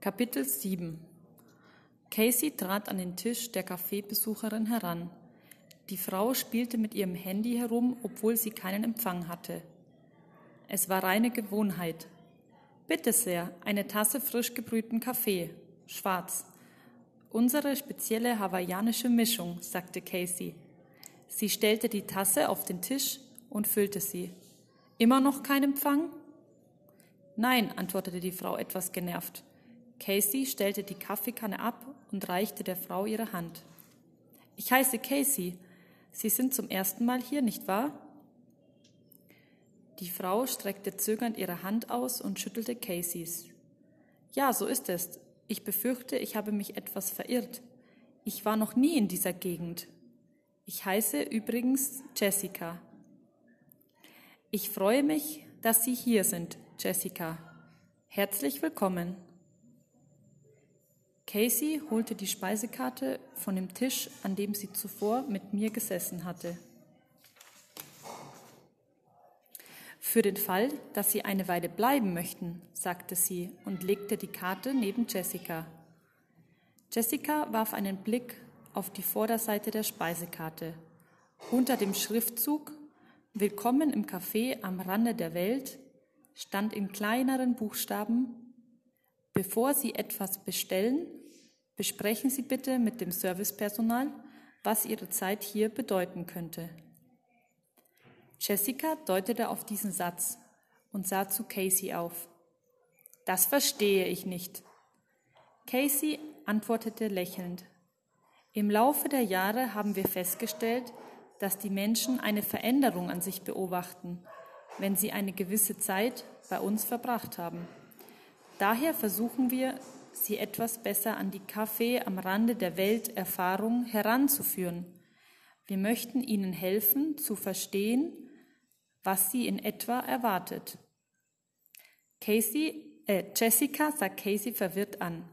Kapitel 7 Casey trat an den Tisch der Kaffeebesucherin heran. Die Frau spielte mit ihrem Handy herum, obwohl sie keinen Empfang hatte. Es war reine Gewohnheit. Bitte sehr, eine Tasse frisch gebrühten Kaffee, schwarz. Unsere spezielle hawaiianische Mischung, sagte Casey. Sie stellte die Tasse auf den Tisch und füllte sie. Immer noch kein Empfang? Nein, antwortete die Frau etwas genervt. Casey stellte die Kaffeekanne ab und reichte der Frau ihre Hand. Ich heiße Casey. Sie sind zum ersten Mal hier, nicht wahr? Die Frau streckte zögernd ihre Hand aus und schüttelte Caseys. Ja, so ist es. Ich befürchte, ich habe mich etwas verirrt. Ich war noch nie in dieser Gegend. Ich heiße übrigens Jessica. Ich freue mich, dass Sie hier sind, Jessica. Herzlich willkommen. Casey holte die Speisekarte von dem Tisch, an dem sie zuvor mit mir gesessen hatte. Für den Fall, dass Sie eine Weile bleiben möchten, sagte sie und legte die Karte neben Jessica. Jessica warf einen Blick auf die Vorderseite der Speisekarte. Unter dem Schriftzug Willkommen im Café am Rande der Welt stand in kleineren Buchstaben Bevor Sie etwas bestellen, besprechen Sie bitte mit dem Servicepersonal, was Ihre Zeit hier bedeuten könnte. Jessica deutete auf diesen Satz und sah zu Casey auf. Das verstehe ich nicht. Casey antwortete lächelnd. Im Laufe der Jahre haben wir festgestellt, dass die Menschen eine Veränderung an sich beobachten, wenn sie eine gewisse Zeit bei uns verbracht haben. Daher versuchen wir, sie etwas besser an die Kaffee am Rande der Welt Erfahrung heranzuführen. Wir möchten ihnen helfen zu verstehen, was sie in etwa erwartet. Casey, äh, Jessica sagt Casey verwirrt an.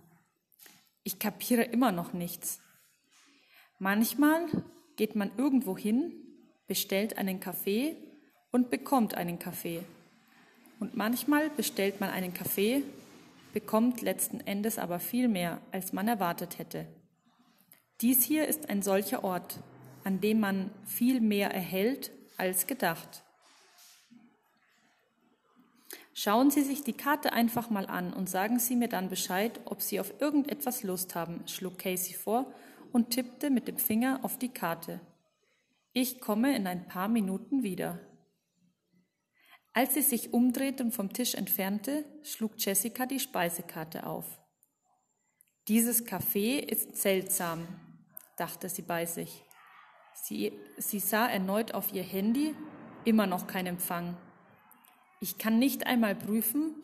Ich kapiere immer noch nichts. Manchmal geht man irgendwo hin, bestellt einen Kaffee und bekommt einen Kaffee. Und manchmal bestellt man einen Kaffee bekommt letzten Endes aber viel mehr, als man erwartet hätte. Dies hier ist ein solcher Ort, an dem man viel mehr erhält als gedacht. Schauen Sie sich die Karte einfach mal an und sagen Sie mir dann Bescheid, ob Sie auf irgendetwas Lust haben, schlug Casey vor und tippte mit dem Finger auf die Karte. Ich komme in ein paar Minuten wieder. Als sie sich umdrehte und vom Tisch entfernte, schlug Jessica die Speisekarte auf. Dieses Café ist seltsam, dachte sie bei sich. Sie, sie sah erneut auf ihr Handy, immer noch kein Empfang. Ich kann nicht einmal prüfen,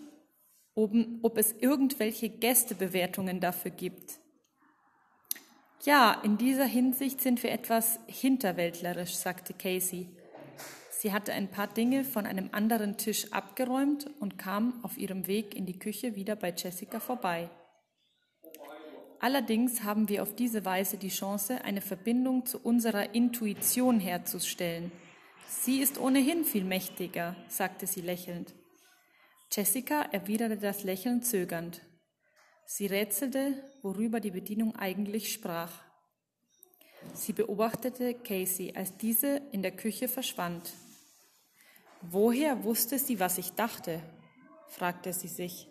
ob, ob es irgendwelche Gästebewertungen dafür gibt. Ja, in dieser Hinsicht sind wir etwas hinterwäldlerisch, sagte Casey. Sie hatte ein paar Dinge von einem anderen Tisch abgeräumt und kam auf ihrem Weg in die Küche wieder bei Jessica vorbei. Allerdings haben wir auf diese Weise die Chance, eine Verbindung zu unserer Intuition herzustellen. Sie ist ohnehin viel mächtiger, sagte sie lächelnd. Jessica erwiderte das Lächeln zögernd. Sie rätselte, worüber die Bedienung eigentlich sprach. Sie beobachtete Casey, als diese in der Küche verschwand. Woher wusste sie, was ich dachte? fragte sie sich.